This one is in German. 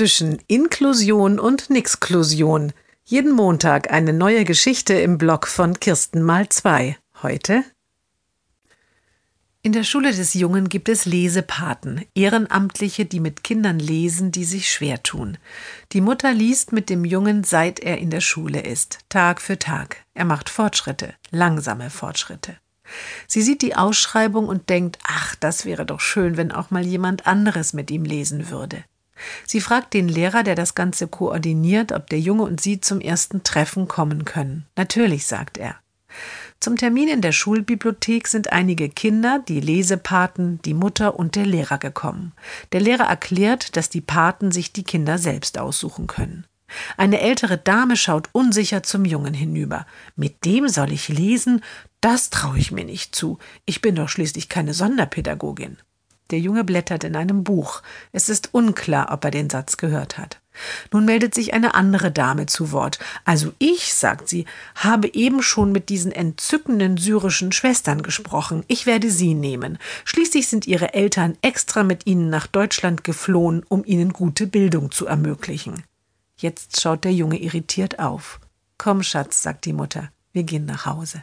zwischen Inklusion und Nixklusion. Jeden Montag eine neue Geschichte im Blog von Kirsten mal zwei. Heute in der Schule des Jungen gibt es Lesepaten, Ehrenamtliche, die mit Kindern lesen, die sich schwer tun. Die Mutter liest mit dem Jungen, seit er in der Schule ist, Tag für Tag. Er macht Fortschritte, langsame Fortschritte. Sie sieht die Ausschreibung und denkt, ach, das wäre doch schön, wenn auch mal jemand anderes mit ihm lesen würde. Sie fragt den Lehrer, der das Ganze koordiniert, ob der Junge und sie zum ersten Treffen kommen können. Natürlich, sagt er. Zum Termin in der Schulbibliothek sind einige Kinder, die Lesepaten, die Mutter und der Lehrer gekommen. Der Lehrer erklärt, dass die Paten sich die Kinder selbst aussuchen können. Eine ältere Dame schaut unsicher zum Jungen hinüber. Mit dem soll ich lesen? Das traue ich mir nicht zu. Ich bin doch schließlich keine Sonderpädagogin. Der Junge blättert in einem Buch. Es ist unklar, ob er den Satz gehört hat. Nun meldet sich eine andere Dame zu Wort. Also ich, sagt sie, habe eben schon mit diesen entzückenden syrischen Schwestern gesprochen. Ich werde sie nehmen. Schließlich sind ihre Eltern extra mit ihnen nach Deutschland geflohen, um ihnen gute Bildung zu ermöglichen. Jetzt schaut der Junge irritiert auf. Komm, Schatz, sagt die Mutter, wir gehen nach Hause.